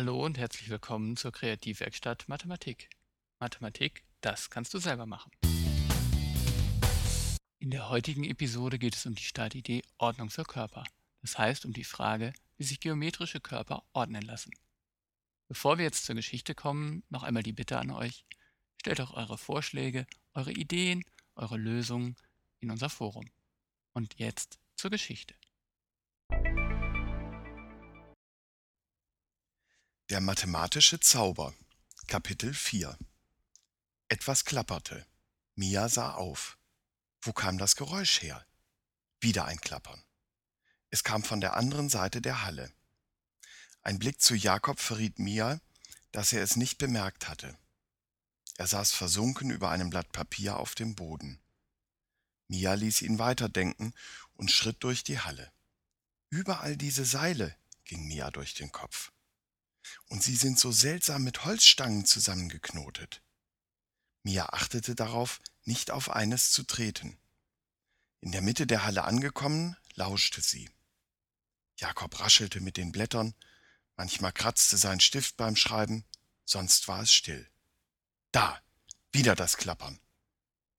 Hallo und herzlich willkommen zur Kreativwerkstatt Mathematik. Mathematik, das kannst du selber machen. In der heutigen Episode geht es um die Startidee Ordnung für Körper. Das heißt um die Frage, wie sich geometrische Körper ordnen lassen. Bevor wir jetzt zur Geschichte kommen, noch einmal die Bitte an euch, stellt auch eure Vorschläge, eure Ideen, eure Lösungen in unser Forum. Und jetzt zur Geschichte. Der mathematische Zauber Kapitel 4 Etwas klapperte. Mia sah auf. Wo kam das Geräusch her? Wieder ein Klappern. Es kam von der anderen Seite der Halle. Ein Blick zu Jakob verriet Mia, dass er es nicht bemerkt hatte. Er saß versunken über einem Blatt Papier auf dem Boden. Mia ließ ihn weiterdenken und schritt durch die Halle. Überall diese Seile, ging Mia durch den Kopf und sie sind so seltsam mit Holzstangen zusammengeknotet. Mia achtete darauf, nicht auf eines zu treten. In der Mitte der Halle angekommen, lauschte sie. Jakob raschelte mit den Blättern, manchmal kratzte sein Stift beim Schreiben, sonst war es still. Da, wieder das Klappern.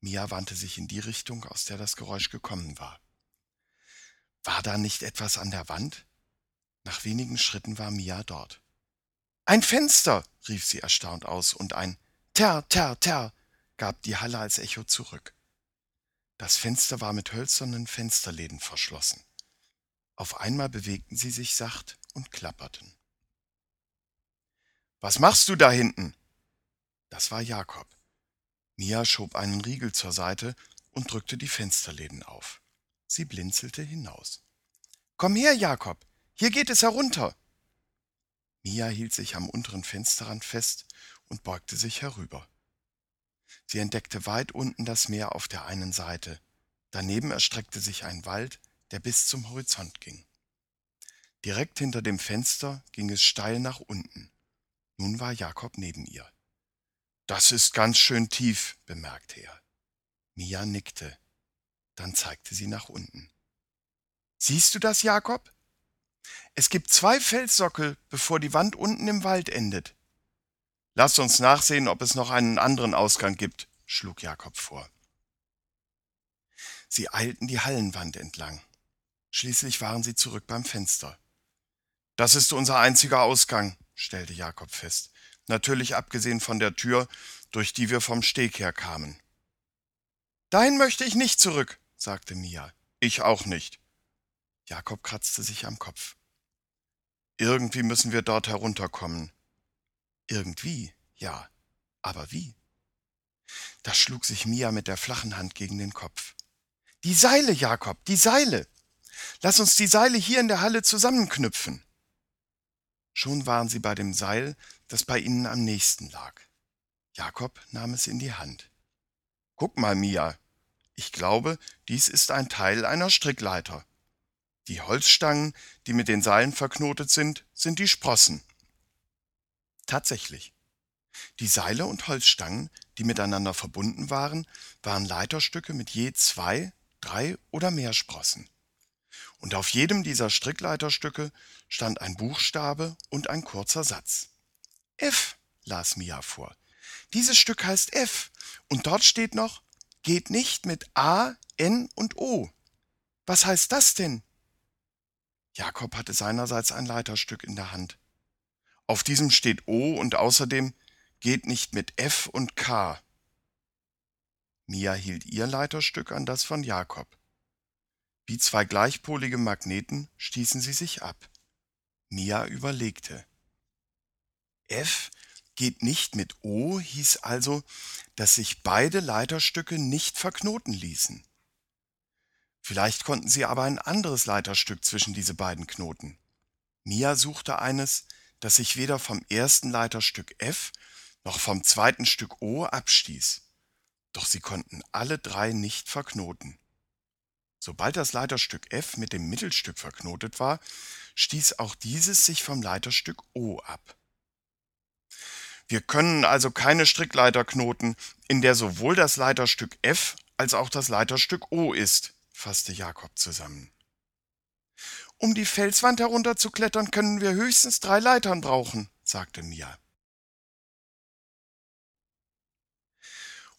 Mia wandte sich in die Richtung, aus der das Geräusch gekommen war. War da nicht etwas an der Wand? Nach wenigen Schritten war Mia dort. Ein Fenster, rief sie erstaunt aus, und ein Ter, ter, ter gab die Halle als Echo zurück. Das Fenster war mit hölzernen Fensterläden verschlossen. Auf einmal bewegten sie sich sacht und klapperten. Was machst du da hinten? Das war Jakob. Mia schob einen Riegel zur Seite und drückte die Fensterläden auf. Sie blinzelte hinaus. Komm her, Jakob, hier geht es herunter. Mia hielt sich am unteren Fensterrand fest und beugte sich herüber. Sie entdeckte weit unten das Meer auf der einen Seite. Daneben erstreckte sich ein Wald, der bis zum Horizont ging. Direkt hinter dem Fenster ging es steil nach unten. Nun war Jakob neben ihr. Das ist ganz schön tief, bemerkte er. Mia nickte. Dann zeigte sie nach unten. Siehst du das, Jakob? Es gibt zwei Felssockel, bevor die Wand unten im Wald endet. Lasst uns nachsehen, ob es noch einen anderen Ausgang gibt, schlug Jakob vor. Sie eilten die Hallenwand entlang. Schließlich waren sie zurück beim Fenster. Das ist unser einziger Ausgang, stellte Jakob fest, natürlich abgesehen von der Tür, durch die wir vom Steg her kamen. Dahin möchte ich nicht zurück, sagte Mia. Ich auch nicht. Jakob kratzte sich am Kopf. Irgendwie müssen wir dort herunterkommen. Irgendwie, ja. Aber wie? Da schlug sich Mia mit der flachen Hand gegen den Kopf. Die Seile, Jakob, die Seile. Lass uns die Seile hier in der Halle zusammenknüpfen. Schon waren sie bei dem Seil, das bei ihnen am nächsten lag. Jakob nahm es in die Hand. Guck mal, Mia. Ich glaube, dies ist ein Teil einer Strickleiter. Die Holzstangen, die mit den Seilen verknotet sind, sind die Sprossen. Tatsächlich. Die Seile und Holzstangen, die miteinander verbunden waren, waren Leiterstücke mit je zwei, drei oder mehr Sprossen. Und auf jedem dieser Strickleiterstücke stand ein Buchstabe und ein kurzer Satz. F, las Mia vor. Dieses Stück heißt F und dort steht noch, geht nicht mit A, N und O. Was heißt das denn? Jakob hatte seinerseits ein Leiterstück in der Hand. Auf diesem steht O und außerdem geht nicht mit F und K. Mia hielt ihr Leiterstück an das von Jakob. Wie zwei gleichpolige Magneten stießen sie sich ab. Mia überlegte. F geht nicht mit O hieß also, dass sich beide Leiterstücke nicht verknoten ließen. Vielleicht konnten sie aber ein anderes Leiterstück zwischen diese beiden Knoten. Mia suchte eines, das sich weder vom ersten Leiterstück F noch vom zweiten Stück O abstieß. Doch sie konnten alle drei nicht verknoten. Sobald das Leiterstück F mit dem Mittelstück verknotet war, stieß auch dieses sich vom Leiterstück O ab. Wir können also keine Strickleiter knoten, in der sowohl das Leiterstück F als auch das Leiterstück O ist, fasste Jakob zusammen. Um die Felswand herunterzuklettern, können wir höchstens drei Leitern brauchen, sagte Mia.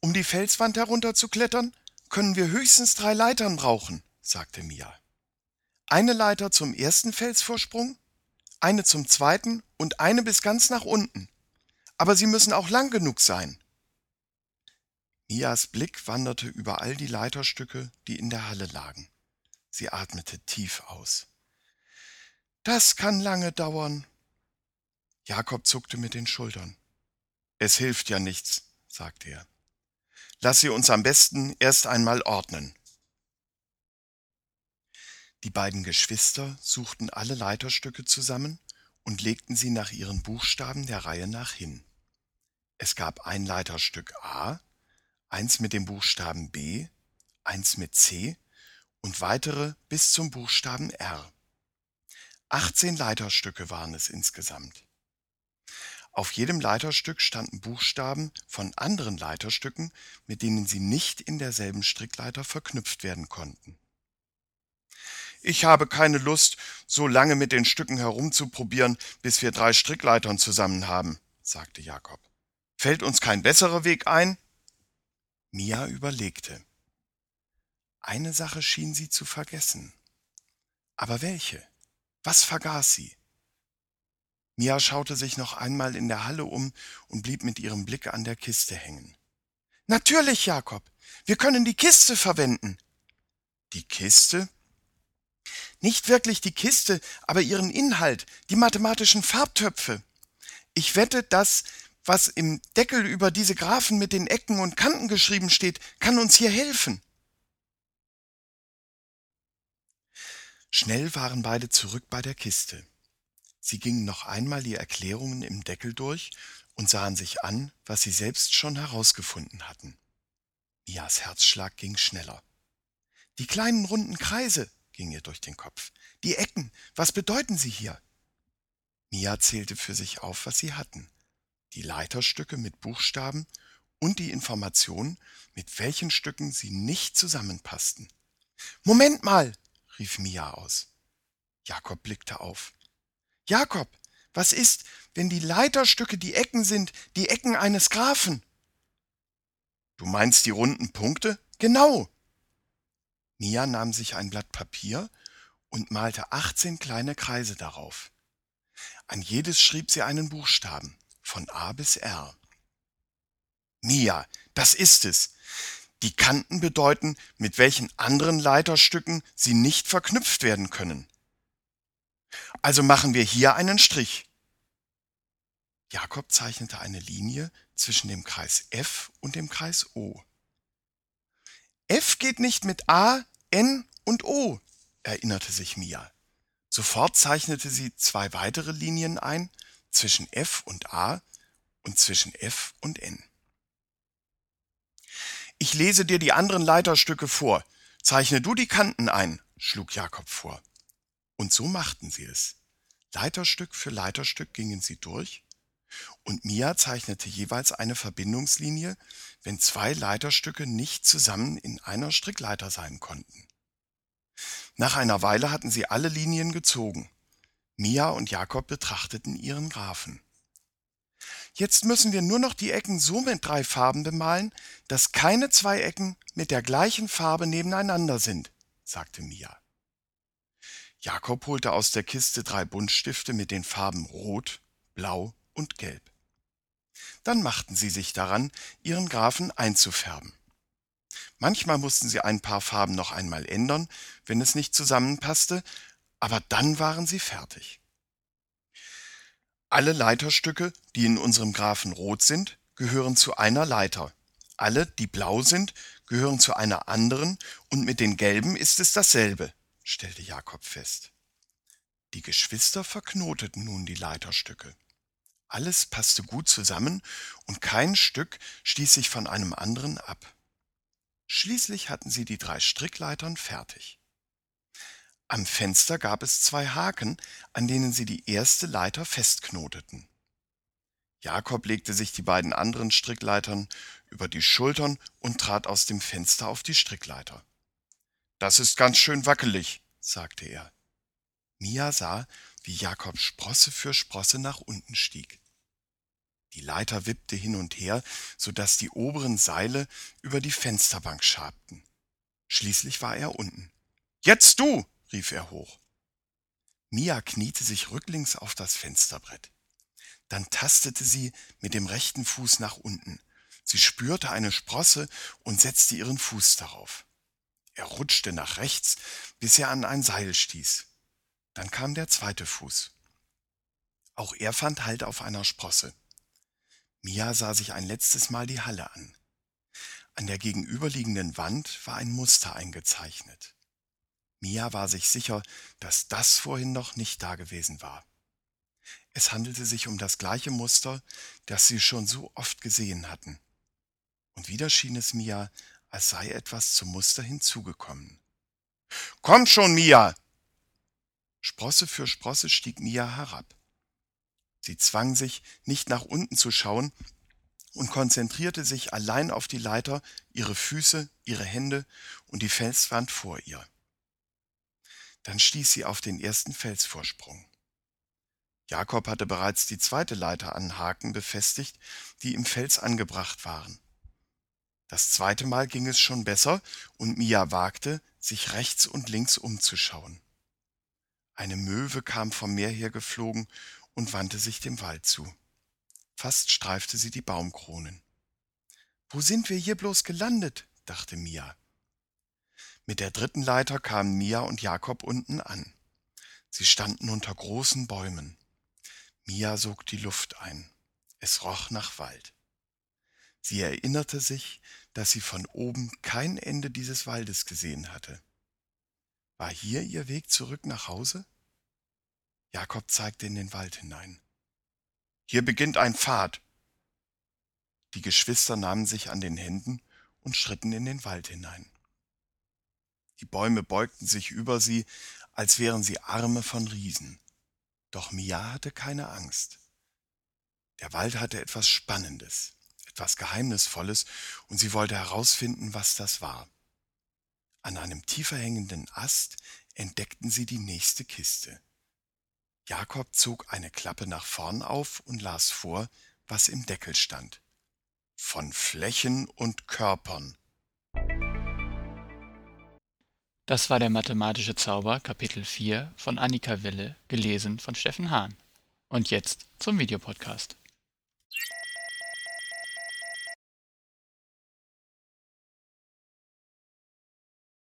Um die Felswand herunterzuklettern, können wir höchstens drei Leitern brauchen, sagte Mia. Eine Leiter zum ersten Felsvorsprung, eine zum zweiten und eine bis ganz nach unten. Aber sie müssen auch lang genug sein. Mias Blick wanderte über all die Leiterstücke, die in der Halle lagen. Sie atmete tief aus. Das kann lange dauern. Jakob zuckte mit den Schultern. Es hilft ja nichts, sagte er. Lass sie uns am besten erst einmal ordnen. Die beiden Geschwister suchten alle Leiterstücke zusammen und legten sie nach ihren Buchstaben der Reihe nach hin. Es gab ein Leiterstück A, eins mit dem Buchstaben B, eins mit C und weitere bis zum Buchstaben R. 18 Leiterstücke waren es insgesamt. Auf jedem Leiterstück standen Buchstaben von anderen Leiterstücken, mit denen sie nicht in derselben Strickleiter verknüpft werden konnten. Ich habe keine Lust, so lange mit den Stücken herumzuprobieren, bis wir drei Strickleitern zusammen haben, sagte Jakob. Fällt uns kein besserer Weg ein? Mia überlegte. Eine Sache schien sie zu vergessen. Aber welche? Was vergaß sie? Mia schaute sich noch einmal in der Halle um und blieb mit ihrem Blick an der Kiste hängen. Natürlich, Jakob. Wir können die Kiste verwenden. Die Kiste? Nicht wirklich die Kiste, aber ihren Inhalt, die mathematischen Farbtöpfe. Ich wette, das, was im Deckel über diese Graphen mit den Ecken und Kanten geschrieben steht, kann uns hier helfen. Schnell waren beide zurück bei der Kiste. Sie gingen noch einmal die Erklärungen im Deckel durch und sahen sich an, was sie selbst schon herausgefunden hatten. Mias Herzschlag ging schneller. Die kleinen runden Kreise, ging ihr durch den Kopf. Die Ecken, was bedeuten sie hier? Mia zählte für sich auf, was sie hatten. Die Leiterstücke mit Buchstaben und die Information, mit welchen Stücken sie nicht zusammenpassten. Moment mal, rief Mia aus. Jakob blickte auf. Jakob, was ist, wenn die Leiterstücke die Ecken sind, die Ecken eines Graphen? Du meinst die runden Punkte? Genau. Mia nahm sich ein Blatt Papier und malte 18 kleine Kreise darauf. An jedes schrieb sie einen Buchstaben, von A bis R. Mia, das ist es. Die Kanten bedeuten, mit welchen anderen Leiterstücken sie nicht verknüpft werden können. Also machen wir hier einen Strich. Jakob zeichnete eine Linie zwischen dem Kreis F und dem Kreis O. F geht nicht mit A, N und O, erinnerte sich Mia. Sofort zeichnete sie zwei weitere Linien ein zwischen F und A und zwischen F und N. Ich lese dir die anderen Leiterstücke vor. Zeichne du die Kanten ein, schlug Jakob vor. Und so machten sie es. Leiterstück für Leiterstück gingen sie durch, und Mia zeichnete jeweils eine Verbindungslinie, wenn zwei Leiterstücke nicht zusammen in einer Strickleiter sein konnten. Nach einer Weile hatten sie alle Linien gezogen. Mia und Jakob betrachteten ihren Graphen. Jetzt müssen wir nur noch die Ecken so mit drei Farben bemalen, dass keine zwei Ecken mit der gleichen Farbe nebeneinander sind, sagte Mia. Jakob holte aus der Kiste drei Buntstifte mit den Farben Rot, Blau und Gelb. Dann machten sie sich daran, ihren Graphen einzufärben. Manchmal mussten sie ein paar Farben noch einmal ändern, wenn es nicht zusammenpasste, aber dann waren sie fertig. Alle Leiterstücke, die in unserem Graphen rot sind, gehören zu einer Leiter. Alle, die blau sind, gehören zu einer anderen, und mit den gelben ist es dasselbe stellte Jakob fest. Die Geschwister verknoteten nun die Leiterstücke. Alles passte gut zusammen und kein Stück stieß sich von einem anderen ab. Schließlich hatten sie die drei Strickleitern fertig. Am Fenster gab es zwei Haken, an denen sie die erste Leiter festknoteten. Jakob legte sich die beiden anderen Strickleitern über die Schultern und trat aus dem Fenster auf die Strickleiter. Das ist ganz schön wackelig, sagte er. Mia sah, wie Jakob Sprosse für Sprosse nach unten stieg. Die Leiter wippte hin und her, so dass die oberen Seile über die Fensterbank schabten. Schließlich war er unten. Jetzt du! Rief er hoch. Mia kniete sich rücklings auf das Fensterbrett. Dann tastete sie mit dem rechten Fuß nach unten. Sie spürte eine Sprosse und setzte ihren Fuß darauf. Er rutschte nach rechts, bis er an ein Seil stieß. Dann kam der zweite Fuß. Auch er fand Halt auf einer Sprosse. Mia sah sich ein letztes Mal die Halle an. An der gegenüberliegenden Wand war ein Muster eingezeichnet. Mia war sich sicher, dass das vorhin noch nicht dagewesen war. Es handelte sich um das gleiche Muster, das sie schon so oft gesehen hatten. Und wieder schien es Mia, als sei etwas zum Muster hinzugekommen. Komm schon, Mia! Sprosse für Sprosse stieg Mia herab. Sie zwang sich, nicht nach unten zu schauen und konzentrierte sich allein auf die Leiter, ihre Füße, ihre Hände und die Felswand vor ihr. Dann stieß sie auf den ersten Felsvorsprung. Jakob hatte bereits die zweite Leiter an Haken befestigt, die im Fels angebracht waren. Das zweite Mal ging es schon besser, und Mia wagte, sich rechts und links umzuschauen. Eine Möwe kam vom Meer her geflogen und wandte sich dem Wald zu. Fast streifte sie die Baumkronen. Wo sind wir hier bloß gelandet? dachte Mia. Mit der dritten Leiter kamen Mia und Jakob unten an. Sie standen unter großen Bäumen. Mia sog die Luft ein. Es roch nach Wald. Sie erinnerte sich, dass sie von oben kein Ende dieses Waldes gesehen hatte. War hier ihr Weg zurück nach Hause? Jakob zeigte in den Wald hinein. Hier beginnt ein Pfad. Die Geschwister nahmen sich an den Händen und schritten in den Wald hinein. Die Bäume beugten sich über sie, als wären sie Arme von Riesen. Doch Mia hatte keine Angst. Der Wald hatte etwas Spannendes etwas Geheimnisvolles, und sie wollte herausfinden, was das war. An einem tiefer hängenden Ast entdeckten sie die nächste Kiste. Jakob zog eine Klappe nach vorn auf und las vor, was im Deckel stand. Von Flächen und Körpern. Das war der mathematische Zauber Kapitel 4 von Annika Wille, gelesen von Steffen Hahn. Und jetzt zum Videopodcast.